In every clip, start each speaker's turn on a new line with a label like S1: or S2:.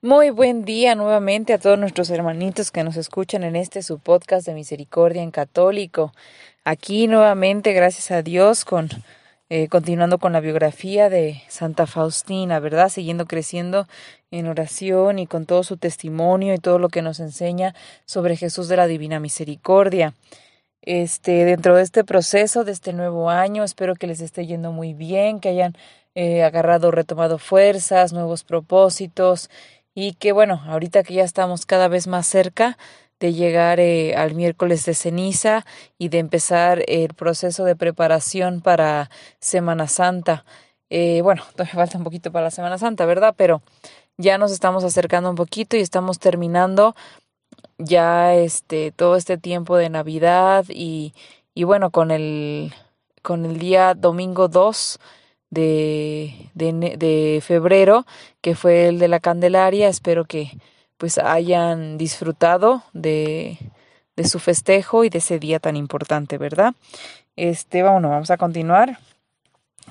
S1: Muy buen día nuevamente a todos nuestros hermanitos que nos escuchan en este su podcast de Misericordia en Católico. Aquí nuevamente, gracias a Dios, con eh, continuando con la biografía de Santa Faustina, ¿verdad? Siguiendo creciendo en oración y con todo su testimonio y todo lo que nos enseña sobre Jesús de la Divina Misericordia. Este, dentro de este proceso, de este nuevo año, espero que les esté yendo muy bien, que hayan eh, agarrado, retomado fuerzas, nuevos propósitos y que bueno, ahorita que ya estamos cada vez más cerca de llegar eh, al miércoles de ceniza y de empezar el proceso de preparación para Semana Santa. Eh, bueno, todavía falta un poquito para la Semana Santa, ¿verdad? Pero ya nos estamos acercando un poquito y estamos terminando ya este todo este tiempo de Navidad y, y bueno, con el con el día domingo 2 de, de, de febrero, que fue el de la Candelaria, espero que pues hayan disfrutado de, de su festejo y de ese día tan importante, ¿verdad? Este, bueno, vamos a continuar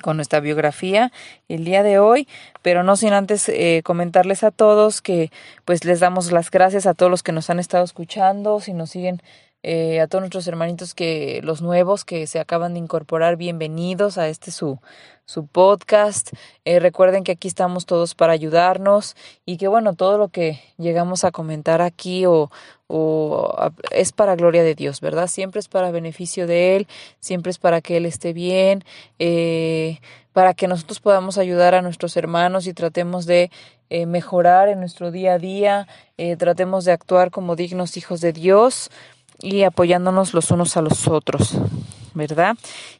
S1: con nuestra biografía el día de hoy, pero no sin antes eh, comentarles a todos que pues les damos las gracias a todos los que nos han estado escuchando, si nos siguen eh, a todos nuestros hermanitos que los nuevos que se acaban de incorporar, bienvenidos a este su, su podcast. Eh, recuerden que aquí estamos todos para ayudarnos y que bueno, todo lo que llegamos a comentar aquí o, o es para gloria de Dios, ¿verdad? Siempre es para beneficio de Él, siempre es para que Él esté bien, eh, para que nosotros podamos ayudar a nuestros hermanos y tratemos de mejorar en nuestro día a día, tratemos de actuar como dignos hijos de Dios y apoyándonos los unos a los otros, ¿verdad?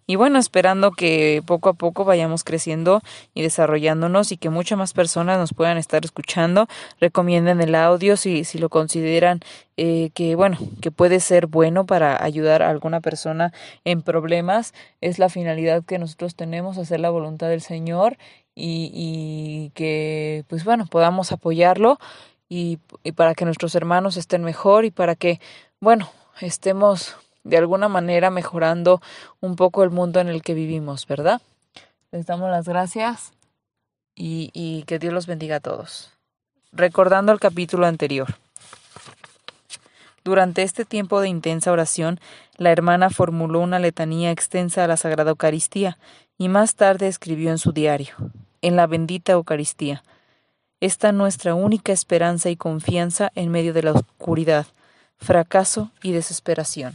S1: Y bueno, esperando que poco a poco vayamos creciendo y desarrollándonos y que muchas más personas nos puedan estar escuchando, recomienden el audio si, si lo consideran eh, que, bueno, que puede ser bueno para ayudar a alguna persona en problemas. Es la finalidad que nosotros tenemos, hacer la voluntad del Señor y, y que, pues bueno, podamos apoyarlo y, y para que nuestros hermanos estén mejor y para que, bueno, estemos de alguna manera mejorando un poco el mundo en el que vivimos, ¿verdad? Les damos las gracias y, que Dios los bendiga a todos. Recordando el capítulo anterior. Durante este tiempo de intensa oración, la hermana formuló una letanía extensa a la Sagrada Eucaristía y más tarde escribió en su diario, en la bendita Eucaristía, esta nuestra única esperanza y confianza en medio de la oscuridad, fracaso y desesperación.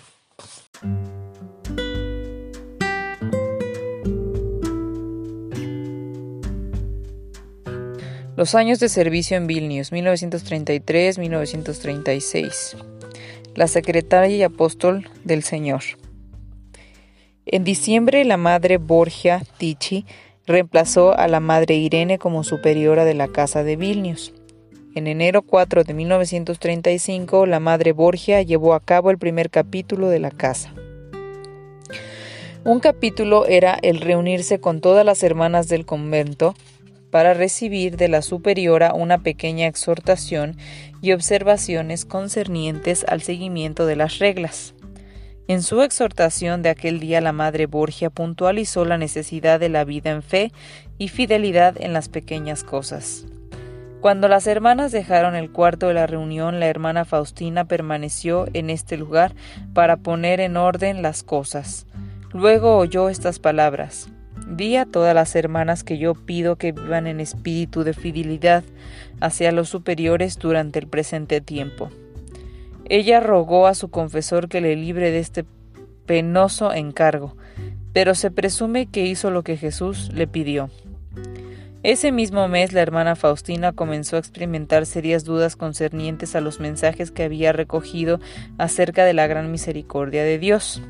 S1: Los años de servicio en Vilnius, 1933-1936. La secretaria y apóstol del Señor. En diciembre, la madre Borgia Ticci reemplazó a la madre Irene como superiora de la casa de Vilnius. En enero 4 de 1935, la madre Borgia llevó a cabo el primer capítulo de la casa. Un capítulo era el reunirse con todas las hermanas del convento para recibir de la superiora una pequeña exhortación y observaciones concernientes al seguimiento de las reglas. En su exhortación de aquel día la Madre Borgia puntualizó la necesidad de la vida en fe y fidelidad en las pequeñas cosas. Cuando las hermanas dejaron el cuarto de la reunión, la hermana Faustina permaneció en este lugar para poner en orden las cosas. Luego oyó estas palabras. Di a todas las hermanas que yo pido que vivan en espíritu de fidelidad hacia los superiores durante el presente tiempo. Ella rogó a su confesor que le libre de este penoso encargo, pero se presume que hizo lo que Jesús le pidió. Ese mismo mes la hermana Faustina comenzó a experimentar serias dudas concernientes a los mensajes que había recogido acerca de la gran misericordia de Dios.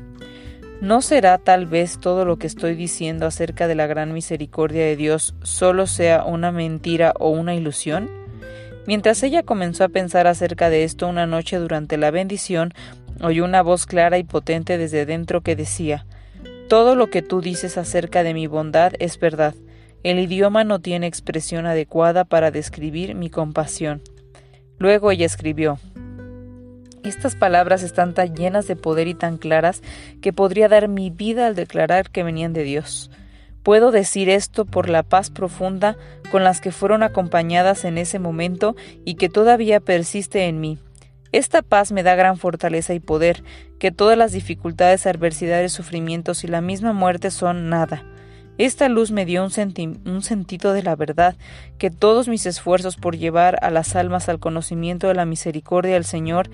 S1: ¿No será tal vez todo lo que estoy diciendo acerca de la gran misericordia de Dios solo sea una mentira o una ilusión? Mientras ella comenzó a pensar acerca de esto una noche durante la bendición, oyó una voz clara y potente desde dentro que decía Todo lo que tú dices acerca de mi bondad es verdad. El idioma no tiene expresión adecuada para describir mi compasión. Luego ella escribió estas palabras están tan llenas de poder y tan claras que podría dar mi vida al declarar que venían de Dios. Puedo decir esto por la paz profunda con las que fueron acompañadas en ese momento y que todavía persiste en mí. Esta paz me da gran fortaleza y poder, que todas las dificultades, adversidades, sufrimientos y la misma muerte son nada. Esta luz me dio un, sentido de la verdad, que todos mis esfuerzos por llevar a las almas al conocimiento de la misericordia del Señor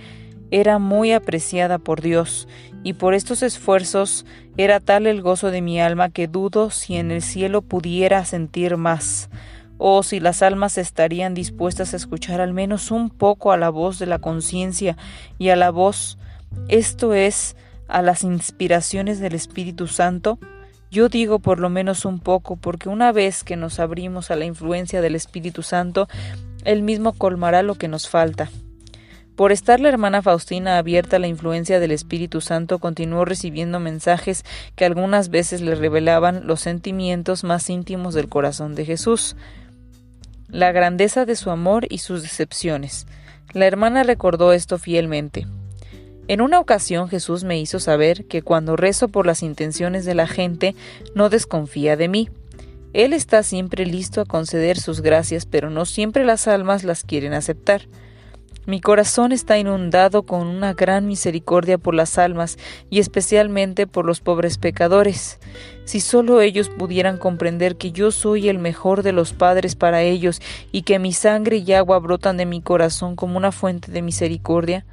S1: era muy apreciada por Dios, y por estos esfuerzos era tal el gozo de mi alma que dudo si en el cielo pudiera sentir más, o si las almas estarían dispuestas a escuchar al menos un poco a la voz de la conciencia y a la voz, esto es, a las inspiraciones del Espíritu Santo, yo digo por lo menos un poco, porque una vez que nos abrimos a la influencia del Espíritu Santo, Él mismo colmará lo que nos falta. Por estar la hermana Faustina abierta a la influencia del Espíritu Santo, continuó recibiendo mensajes que algunas veces le revelaban los sentimientos más íntimos del corazón de Jesús, la grandeza de su amor y sus decepciones. La hermana recordó esto fielmente. En una ocasión Jesús me hizo saber que cuando rezo por las intenciones de la gente, no desconfía de mí. Él está siempre listo a conceder sus gracias, pero no siempre las almas las quieren aceptar. Mi corazón está inundado con una gran misericordia por las almas y especialmente por los pobres pecadores. Si solo ellos pudieran comprender que yo soy el mejor de los padres para ellos y que mi sangre y agua brotan de mi corazón como una fuente de misericordia,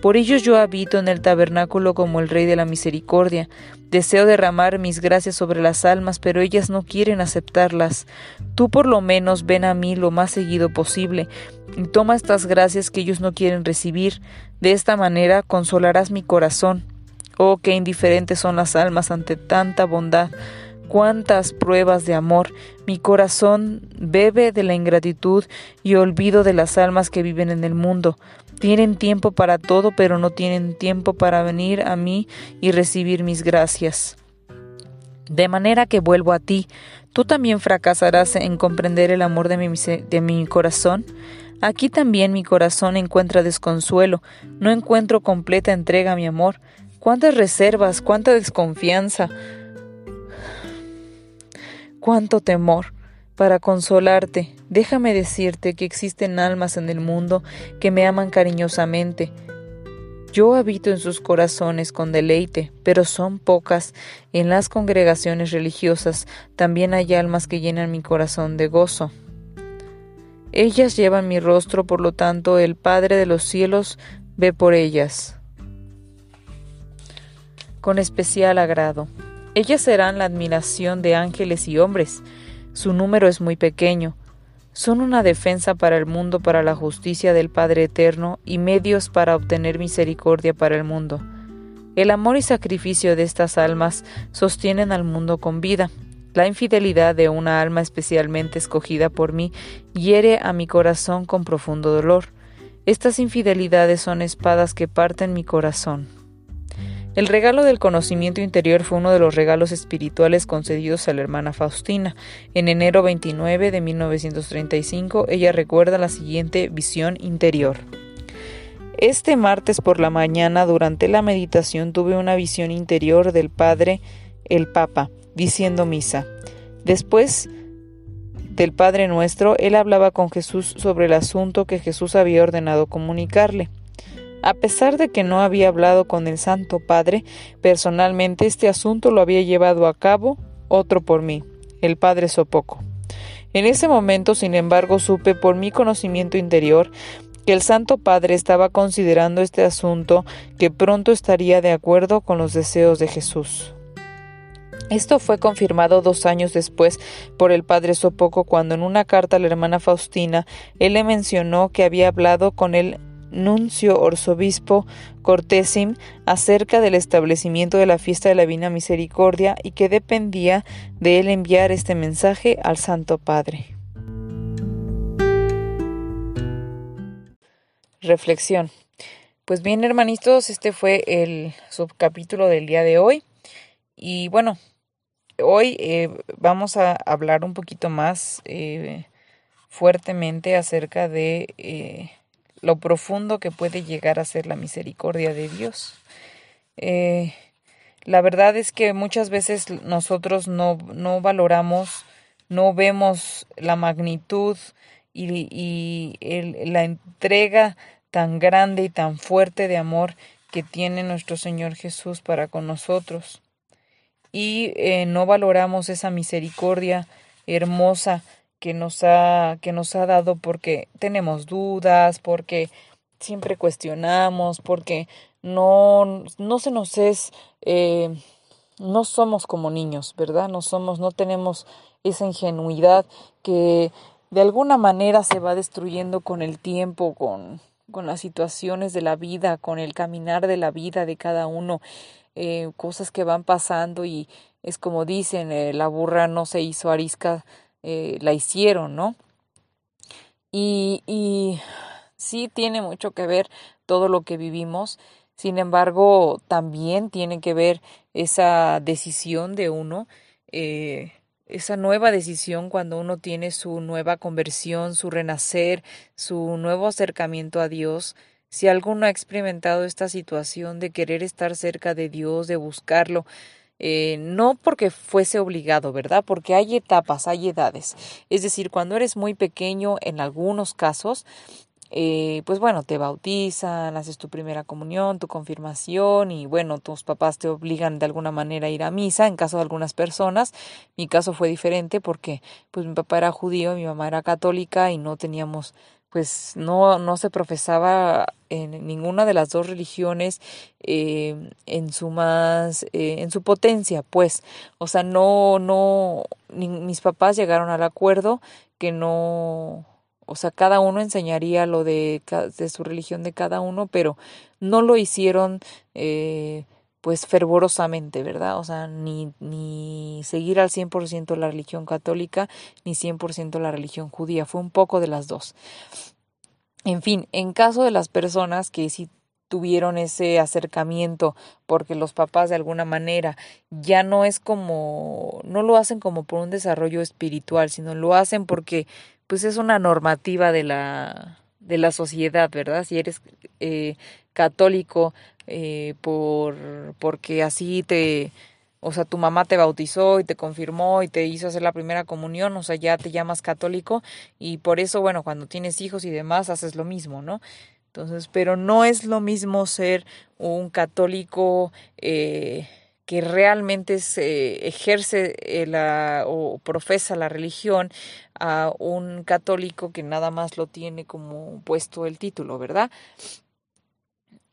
S1: por ellos yo habito en el tabernáculo como el Rey de la Misericordia. Deseo derramar mis gracias sobre las almas, pero ellas no quieren aceptarlas. Tú por lo menos ven a mí lo más seguido posible y toma estas gracias que ellos no quieren recibir. De esta manera consolarás mi corazón Oh, qué indiferentes son las almas ante tanta bondad. Cuántas pruebas de amor. Mi corazón bebe de la ingratitud y olvido de las almas que viven en el mundo. Tienen tiempo para todo, pero no tienen tiempo para venir a mí y recibir mis gracias. De manera que vuelvo a ti. ¿Tú también fracasarás en comprender el amor de mi, de mi corazón? Aquí también mi corazón encuentra desconsuelo, no encuentro completa entrega a mi amor cuántas reservas, cuánta desconfianza, cuánto temor. Para consolarte, déjame decirte que existen almas en el mundo que me aman cariñosamente. Yo habito en sus corazones con deleite, pero son pocas. En las congregaciones religiosas también hay almas que llenan mi corazón de gozo. Ellas llevan mi rostro, por lo tanto el Padre de los cielos ve por ellas con especial agrado. Ellas serán la admiración de ángeles y hombres. Su número es muy pequeño. Son una defensa para el mundo, para la justicia del Padre Eterno y medios para obtener misericordia para el mundo. El amor y sacrificio de estas almas sostienen al mundo con vida. La infidelidad de una alma especialmente escogida por mí hiere a mi corazón con profundo dolor. Estas infidelidades son espadas que parten mi corazón. El regalo del conocimiento interior fue uno de los regalos espirituales concedidos a la hermana Faustina. En enero 29 de 1935, ella recuerda la siguiente visión interior. Este martes por la mañana, durante la meditación, tuve una visión interior del Padre, el Papa, diciendo misa. Después del Padre nuestro, él hablaba con Jesús sobre el asunto que Jesús había ordenado comunicarle. A pesar de que no había hablado con el Santo Padre, personalmente este asunto lo había llevado a cabo otro por mí, el Padre Sopoco. En ese momento, sin embargo, supe por mi conocimiento interior que el Santo Padre estaba considerando este asunto que pronto estaría de acuerdo con los deseos de Jesús. Esto fue confirmado dos años después por el padre Sopoco cuando en una carta a la hermana Faustina él le mencionó que había hablado con él nuncio arzobispo Cortésim acerca del establecimiento de la fiesta de la Divina Misericordia y que dependía de él enviar este mensaje al Santo Padre. Reflexión. Pues bien, hermanitos, este fue el subcapítulo del día de hoy. Y bueno, hoy eh, vamos a hablar un poquito más eh, fuertemente acerca de eh, lo profundo que puede llegar a ser la misericordia de Dios. la verdad es que muchas veces nosotros no, no valoramos, no vemos la magnitud y, la entrega tan grande y tan fuerte de amor que tiene nuestro Señor Jesús para con nosotros. Y eh, no valoramos esa misericordia hermosa que nos ha, que nos ha dado porque tenemos dudas, porque siempre cuestionamos, porque no, no se nos es, eh, no somos como niños, ¿verdad? No somos, no tenemos esa ingenuidad que de alguna manera se va destruyendo con el tiempo, con, con las situaciones de la vida, con el caminar de la vida de cada uno, eh, cosas que van pasando y es como dicen, eh, la burra no se hizo arisca, eh, la hicieron, ¿no? Y, sí tiene mucho que ver todo lo que vivimos, sin embargo, también tiene que ver esa decisión de uno eh, esa nueva decisión cuando uno tiene su nueva conversión, su renacer, su nuevo acercamiento a Dios, si alguno ha experimentado esta situación de querer estar cerca de Dios, de buscarlo, eh, no porque fuese obligado, ¿verdad? Porque hay etapas, hay edades. Es decir, cuando eres muy pequeño, en algunos casos, eh, pues bueno, te bautizan, haces tu primera comunión, tu confirmación y bueno, tus papás te obligan de alguna manera a ir a misa en caso de algunas personas. Mi caso fue diferente porque pues mi papá era judío, mi mamá era católica y no teníamos pues no, no se profesaba en ninguna de las dos religiones eh, en su más eh, en su potencia pues. O sea no no mis papás llegaron al acuerdo que no o sea, cada uno enseñaría lo de, de su religión de cada uno, pero no lo hicieron eh, pues fervorosamente, ¿verdad? O sea, ni, ni seguir al 100% la religión católica, ni 100% la religión judía, fue un poco de las dos. En fin, en caso de las personas que sí tuvieron ese acercamiento porque los papás de alguna manera ya no es como no lo hacen como por un desarrollo espiritual sino lo hacen porque pues es una normativa de la, de la sociedad, ¿verdad? Si eres eh, católico eh, por, porque así te, o sea, tu mamá te bautizó y te confirmó y te hizo hacer la primera comunión, o sea, ya te llamas católico y por eso, bueno, cuando tienes hijos y demás haces lo mismo, ¿no? Entonces, pero no es lo mismo ser un católico eh, que realmente se ejerce eh, o profesa la religión a un católico que nada más lo tiene como puesto el título, ¿verdad?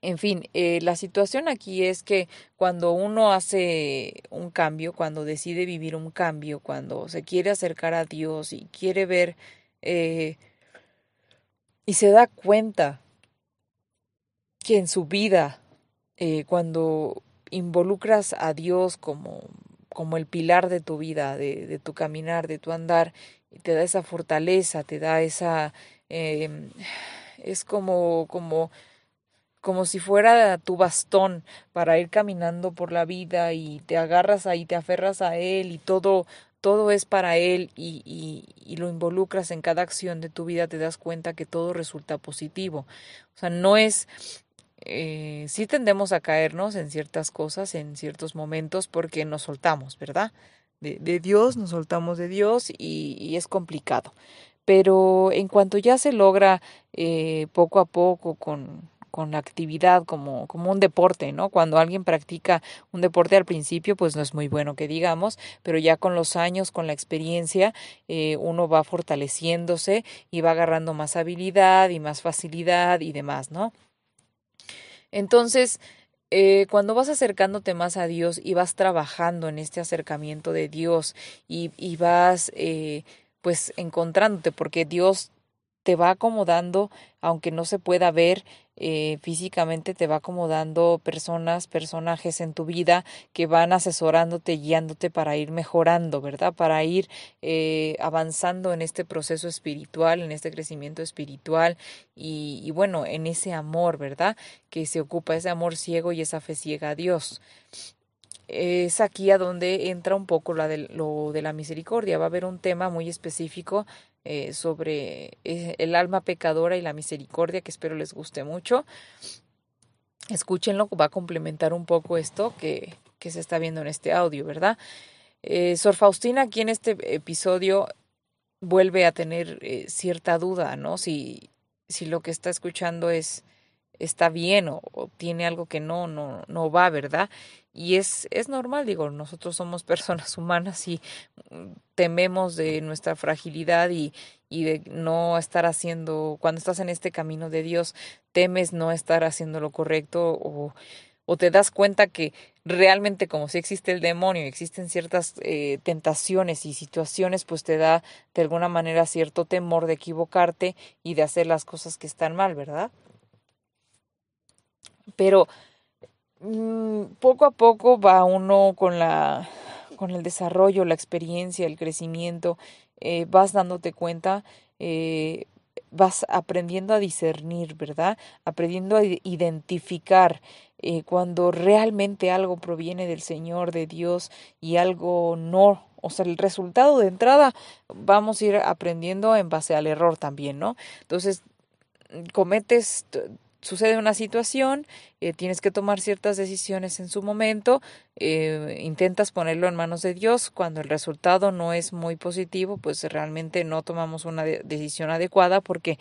S1: En fin, eh, la situación aquí es que cuando uno hace un cambio, cuando decide vivir un cambio, cuando se quiere acercar a Dios y quiere ver eh, y se da cuenta que en su vida, cuando involucras a Dios como, como el pilar de tu vida, de, tu caminar, de tu andar, y te da esa fortaleza, te da esa... Eh, es como, como, como si fuera tu bastón para ir caminando por la vida y te agarras ahí, te aferras a él y todo, todo es para él y, y, y, lo involucras en cada acción de tu vida, te das cuenta que todo resulta positivo. O sea, no es eh, sí tendemos a caernos en ciertas cosas, en ciertos momentos, porque nos soltamos, ¿verdad? De, de Dios, nos soltamos de Dios y, y, es complicado. Pero en cuanto ya se logra eh, poco a poco con, con la actividad como, como un deporte, ¿no? Cuando alguien practica un deporte al principio, pues no es muy bueno que digamos, pero ya con los años, con la experiencia, eh, uno va fortaleciéndose y va agarrando más habilidad y más facilidad y demás, ¿no? Entonces, eh, cuando vas acercándote más a Dios y vas trabajando en este acercamiento de Dios y, y vas eh, pues encontrándote, porque Dios te va acomodando, aunque no se pueda ver eh, físicamente, te va acomodando personas, personajes en tu vida que van asesorándote, guiándote para ir mejorando, ¿verdad? Para ir eh, avanzando en este proceso espiritual, en este crecimiento espiritual y, y bueno, en ese amor, ¿verdad? Que se ocupa ese amor ciego y esa fe ciega a Dios es aquí a donde entra un poco la de, lo de la misericordia. Va a haber un tema muy específico eh, sobre eh, el alma pecadora y la misericordia que espero les guste mucho. Escúchenlo, va a complementar un poco esto que, que se está viendo en este audio, ¿verdad? Eh, Sor Faustina aquí en este episodio vuelve a tener cierta duda, ¿no? Si, si lo que está escuchando es está bien o, tiene algo que no, no, no va, ¿verdad? Y es, es normal, digo, nosotros somos personas humanas y mm, tememos de nuestra fragilidad y, y de no estar haciendo, cuando estás en este camino de Dios, temes no estar haciendo lo correcto o, o te das cuenta que realmente como si existe el demonio, existen ciertas eh, tentaciones y situaciones, pues te da de alguna manera cierto temor de equivocarte y de hacer las cosas que están mal, ¿verdad? Pero mm, poco a poco va uno con la con el desarrollo, la experiencia, el crecimiento, eh, vas dándote cuenta, eh, vas aprendiendo a discernir, ¿verdad? Aprendiendo a identificar eh, cuando realmente algo proviene del Señor, de Dios, y algo no. O sea, el resultado de entrada vamos a ir aprendiendo en base al error también, ¿no? Entonces, cometes sucede una situación, eh, tienes que tomar ciertas decisiones en su momento, eh, intentas ponerlo en manos de Dios, cuando el resultado no es muy positivo, pues realmente no tomamos una decisión adecuada porque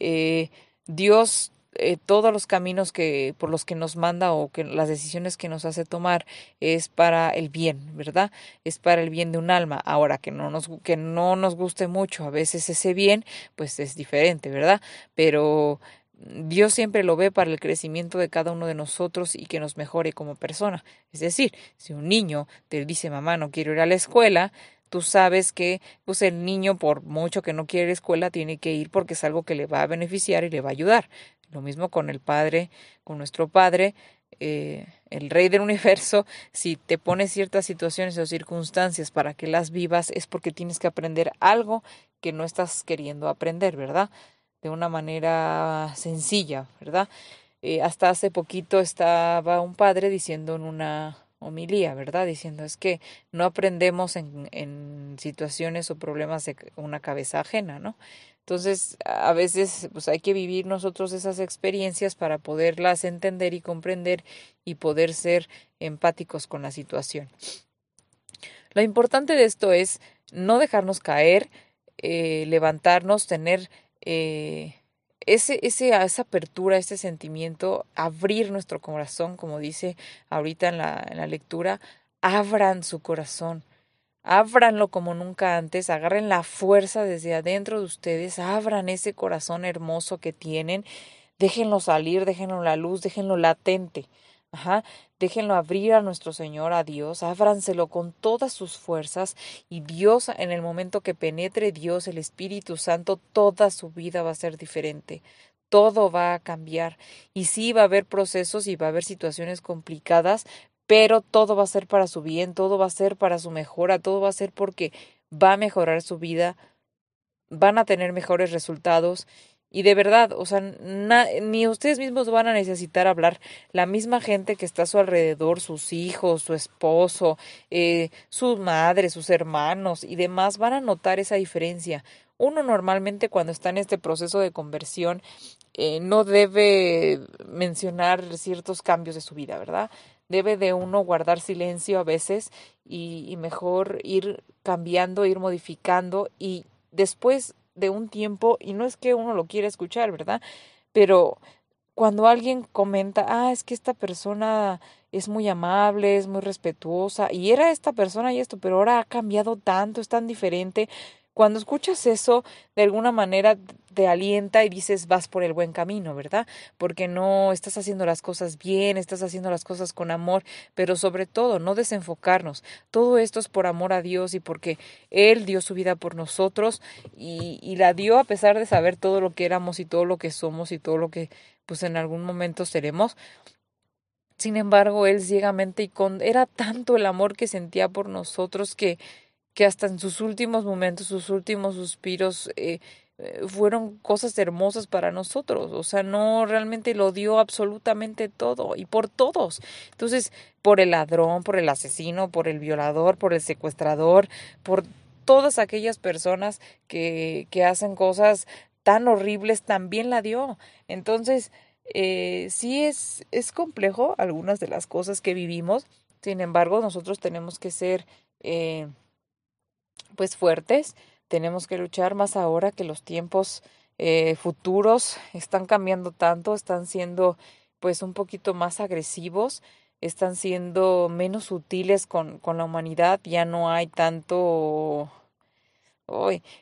S1: eh, Dios todos los caminos que por los que nos manda o que las decisiones que nos hace tomar es para el bien, ¿verdad? Es para el bien de un alma. Ahora que no nos que no nos guste mucho a veces ese bien, pues es diferente, ¿verdad? Pero Dios siempre lo ve para el crecimiento de cada uno de nosotros y que nos mejore como persona. Es decir, si un niño te dice, mamá, no quiero ir a la escuela, tú sabes que pues el niño, por mucho que no quiere escuela, tiene que ir porque es algo que le va a beneficiar y le va a ayudar. Lo mismo con el Padre, con nuestro Padre, eh, el Rey del Universo, si te pone ciertas situaciones o circunstancias para que las vivas, es porque tienes que aprender algo que no estás queriendo aprender, ¿verdad? De una manera sencilla, ¿verdad? Eh, hasta hace poquito estaba un padre diciendo en una homilía, ¿verdad? Diciendo es que no aprendemos en, situaciones o problemas de una cabeza ajena, ¿no? Entonces, a veces pues hay que vivir nosotros esas experiencias para poderlas entender y comprender y poder ser empáticos con la situación. Lo importante de esto es no dejarnos caer, eh, levantarnos, tener eh, ese, ese, esa apertura, ese sentimiento, abrir nuestro corazón, como dice ahorita en la, en la lectura, abran su corazón, ábranlo como nunca antes, agarren la fuerza desde adentro de ustedes, abran ese corazón hermoso que tienen, déjenlo salir, déjenlo la luz, déjenlo latente. Ajá. Déjenlo abrir a nuestro Señor, a Dios, ábranselo con todas sus fuerzas y Dios, en el momento que penetre Dios, el Espíritu Santo, toda su vida va a ser diferente. Todo va a cambiar. Y sí va a haber procesos y va a haber situaciones complicadas, pero todo va a ser para su bien, todo va a ser para su mejora, todo va a ser porque va a mejorar su vida, van a tener mejores resultados y de verdad, o sea, ni ustedes mismos van a necesitar hablar. La misma gente que está a su alrededor, sus hijos, su esposo, eh, su madre, sus hermanos y demás, van a notar esa diferencia. Uno normalmente cuando está en este proceso de conversión eh, no debe mencionar ciertos cambios de su vida, ¿verdad? Debe de uno guardar silencio a veces y, y mejor ir cambiando, ir modificando y después de un tiempo y no es que uno lo quiera escuchar, ¿verdad? Pero cuando alguien comenta, ah, es que esta persona es muy amable, es muy respetuosa, y era esta persona y esto, pero ahora ha cambiado tanto, es tan diferente, cuando escuchas eso, de alguna manera te alienta y dices vas por el buen camino, ¿verdad? Porque no estás haciendo las cosas bien, estás haciendo las cosas con amor, pero sobre todo no desenfocarnos. Todo esto es por amor a Dios y porque Él dio su vida por nosotros y, la dio a pesar de saber todo lo que éramos y todo lo que somos y todo lo que pues en algún momento seremos. Sin embargo, Él ciegamente y con era tanto el amor que sentía por nosotros que que hasta en sus últimos momentos, sus últimos suspiros, eh, eh, fueron cosas hermosas para nosotros. O sea, no realmente lo dio absolutamente todo y por todos. Entonces, por el ladrón, por el asesino, por el violador, por el secuestrador, por todas aquellas personas que, que hacen cosas tan horribles, también la dio. Entonces, eh, sí es, es complejo algunas de las cosas que vivimos. Sin embargo, nosotros tenemos que ser eh, pues fuertes. Tenemos que luchar más ahora que los tiempos eh, futuros están cambiando tanto, están siendo pues un poquito más agresivos, están siendo menos sutiles con, con la humanidad, ya no hay tanto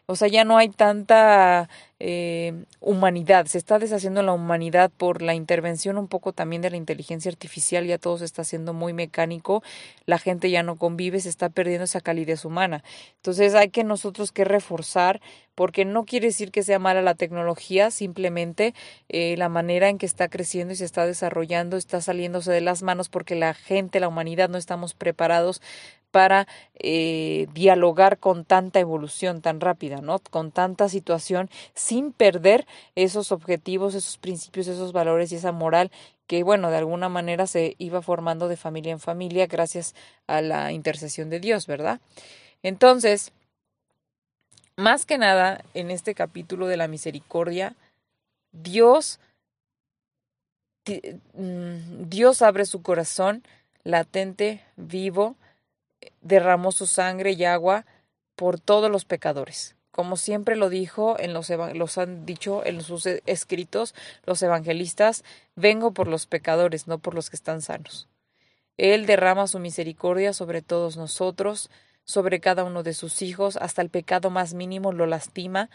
S1: o sea, ya no hay tanta eh, humanidad, se está deshaciendo la humanidad por la intervención un poco también de la inteligencia artificial, ya todo se está haciendo muy mecánico, la gente ya no convive, se está perdiendo esa calidez humana. Entonces hay que nosotros que reforzar, porque no quiere decir que sea mala la tecnología, simplemente eh, la manera en que está creciendo y se está desarrollando está saliéndose de las manos porque la gente, la humanidad no estamos preparados para eh, dialogar con tanta evolución tan rápida, ¿no? Con tanta situación, sin perder esos objetivos, esos principios, esos valores y esa moral que, bueno, de alguna manera se iba formando de familia en familia gracias a la intercesión de Dios, ¿verdad? Entonces, más que nada, en este capítulo de la misericordia, Dios, mm, Dios abre su corazón latente, vivo, derramó su sangre y agua por todos los pecadores. Como siempre lo dijo en los, los han dicho en sus e, escritos los evangelistas, vengo por los pecadores, no por los que están sanos. Él derrama su misericordia sobre todos nosotros, sobre cada uno de sus hijos, hasta el pecado más mínimo lo lastima,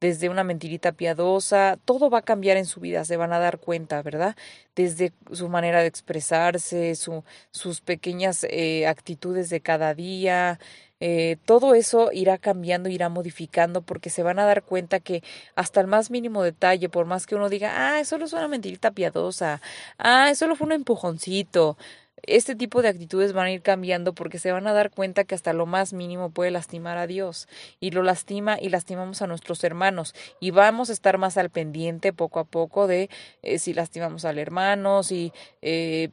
S1: desde una mentirita piadosa, todo va a cambiar en su vida, se van a dar cuenta, ¿verdad? Desde su manera de expresarse, su, sus pequeñas eh, actitudes de cada día, eh, todo eso irá cambiando, irá modificando, porque se van a dar cuenta que hasta el más mínimo detalle, por más que uno diga, ah, eso solo es una mentirita piadosa, ah, eso solo fue un empujoncito, este tipo de actitudes van a ir cambiando porque se van a dar cuenta que hasta lo más mínimo puede lastimar a Dios. Y lo lastima y lastimamos a nuestros hermanos. Y vamos a estar más al pendiente poco a poco de eh, si lastimamos al hermano, si, eh,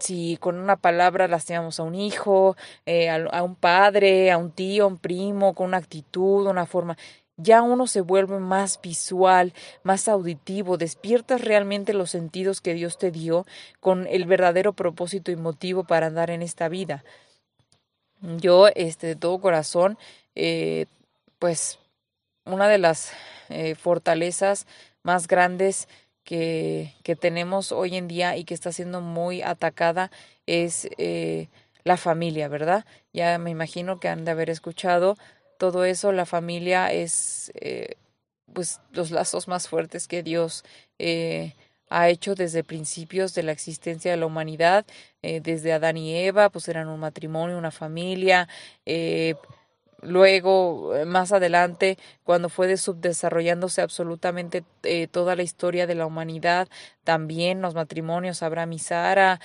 S1: si con una palabra lastimamos a un hijo, eh, a un padre, a un tío, a un primo, con una actitud, una forma ya uno se vuelve más visual, más auditivo, despiertas realmente los sentidos que Dios te dio con el verdadero propósito y motivo para andar en esta vida. Yo, este, de todo corazón, eh, pues una de las eh, fortalezas más grandes que, que, tenemos hoy en día y que está siendo muy atacada es eh, la familia, ¿verdad? Ya me imagino que han de haber escuchado todo eso, la familia es eh, pues los lazos más fuertes que Dios eh, ha hecho desde principios de la existencia de la humanidad, eh, desde Adán y Eva, pues eran un matrimonio, una familia, luego más adelante cuando fue subdesarrollándose absolutamente toda la historia de la humanidad también los matrimonios Abraham y Sara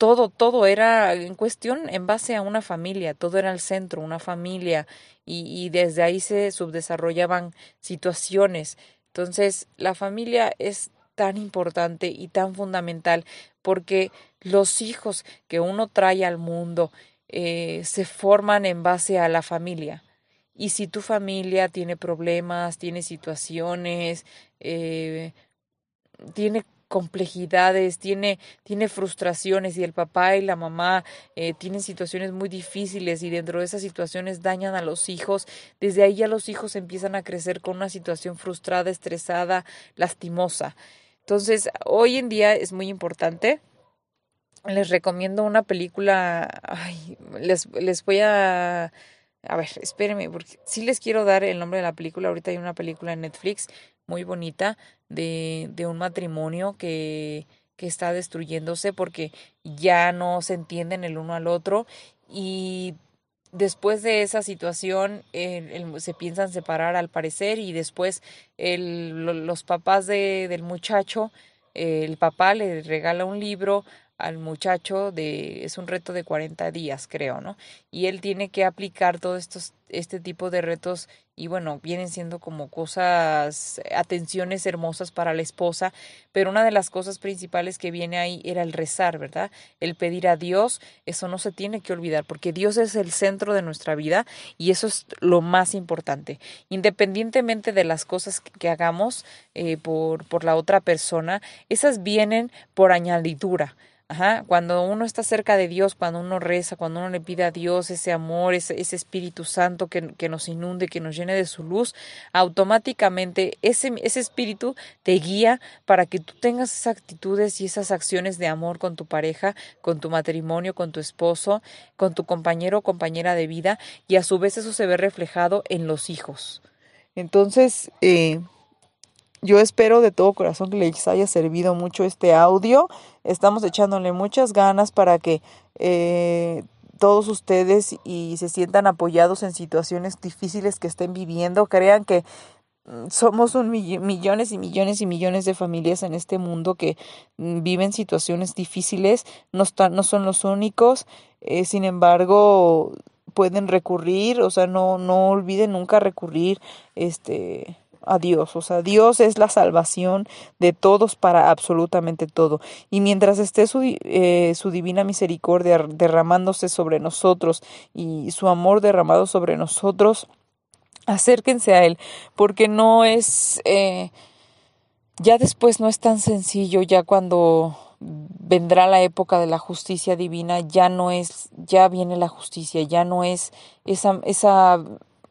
S1: todo, todo era en cuestión en base a una familia, todo era el centro, una familia, y, desde ahí se subdesarrollaban situaciones. Entonces, la familia es tan importante y tan fundamental porque los hijos que uno trae al mundo eh, se forman en base a la familia. Y si tu familia tiene problemas, tiene situaciones, eh, tiene complejidades, tiene, tiene frustraciones y el papá y la mamá eh, tienen situaciones muy difíciles y dentro de esas situaciones dañan a los hijos, desde ahí ya los hijos empiezan a crecer con una situación frustrada, estresada, lastimosa. Entonces, hoy en día es muy importante. Les recomiendo una película, ay, les, les voy a a ver, espérenme, porque sí les quiero dar el nombre de la película. Ahorita hay una película en Netflix muy bonita de, de un matrimonio que, que está destruyéndose porque ya no se entienden el uno al otro y después de esa situación se piensan separar al parecer y después el, los papás de, del muchacho, el papá le regala un libro al muchacho de es un reto de 40 días, creo, ¿no? Y él tiene que aplicar todos estos este tipo de retos y bueno, vienen siendo como cosas atenciones hermosas para la esposa, pero una de las cosas principales que viene ahí era el rezar, ¿verdad? El pedir a Dios, eso no se tiene que olvidar porque Dios es el centro de nuestra vida y eso es lo más importante. Independientemente de las cosas que hagamos eh, por, por la otra persona, esas vienen por añadidura Ajá, cuando uno está cerca de Dios, cuando uno reza, cuando uno le pide a Dios ese amor, ese, ese Espíritu Santo que, que, nos inunde, que nos llene de su luz, automáticamente ese, ese Espíritu te guía para que tú tengas esas actitudes y esas acciones de amor con tu pareja, con tu matrimonio, con tu esposo, con tu compañero o compañera de vida, y a su vez eso se ve reflejado en los hijos. Entonces, eh, yo espero de todo corazón que les haya servido mucho este audio. Estamos echándole muchas ganas para que eh, todos ustedes y se sientan apoyados en situaciones difíciles que estén viviendo. Crean que mm, somos un millones y millones y millones de familias en este mundo que mm, viven situaciones difíciles. No, no son los únicos. Eh, sin embargo, pueden recurrir, o sea, no, no olviden nunca recurrir, este a Dios. O sea, Dios es la salvación de todos para absolutamente todo. Y mientras esté su, eh, su divina misericordia derramándose sobre nosotros y su amor derramado sobre nosotros, acérquense a Él, porque no es... Eh, ya después no es tan sencillo, ya cuando vendrá la época de la justicia divina, ya no es, ya viene la justicia, ya no es esa, esa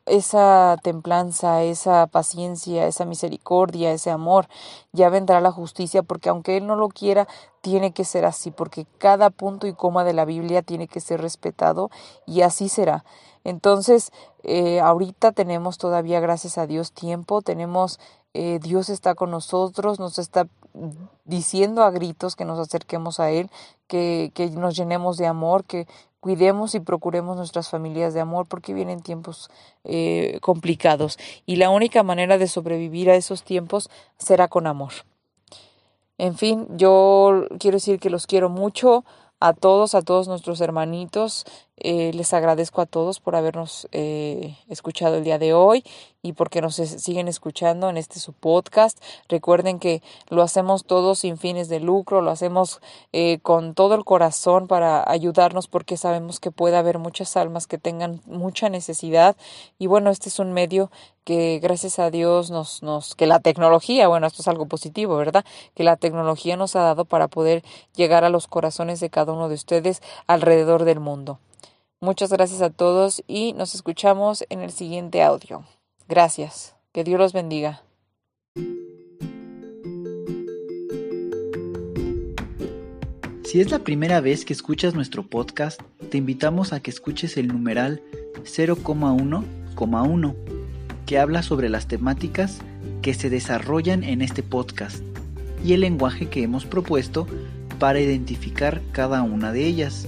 S1: esa templanza, esa paciencia, esa misericordia, ese amor, ya vendrá la justicia, porque aunque Él no lo quiera, tiene que ser así, porque cada punto y coma de la Biblia tiene que ser respetado y así será. Entonces, eh, ahorita tenemos todavía, gracias a Dios, tiempo, tenemos, eh, Dios está con nosotros, nos está diciendo a gritos que nos acerquemos a Él, que, que nos llenemos de amor, que cuidemos y procuremos nuestras familias de amor porque vienen tiempos eh, complicados y la única manera de sobrevivir a esos tiempos será con amor. En fin, yo quiero decir que los quiero mucho a todos, a todos nuestros hermanitos. Eh, les agradezco a todos por habernos eh, escuchado el día de hoy y porque nos siguen escuchando en este su podcast. Recuerden que lo hacemos todos sin fines de lucro, lo hacemos eh, con todo el corazón para ayudarnos porque sabemos que puede haber muchas almas que tengan mucha necesidad y bueno, este es un medio que gracias a Dios nos, nos, que la tecnología, bueno, esto es algo positivo, ¿verdad? Que la tecnología nos ha dado para poder llegar a los corazones de cada uno de ustedes alrededor del mundo. Muchas gracias a todos y nos escuchamos en el siguiente audio. Gracias. Que Dios los bendiga.
S2: Si es la primera vez que escuchas nuestro podcast, te invitamos a que escuches el numeral 0,1,1, que habla sobre las temáticas que se desarrollan en este podcast y el lenguaje que hemos propuesto para identificar cada una de ellas,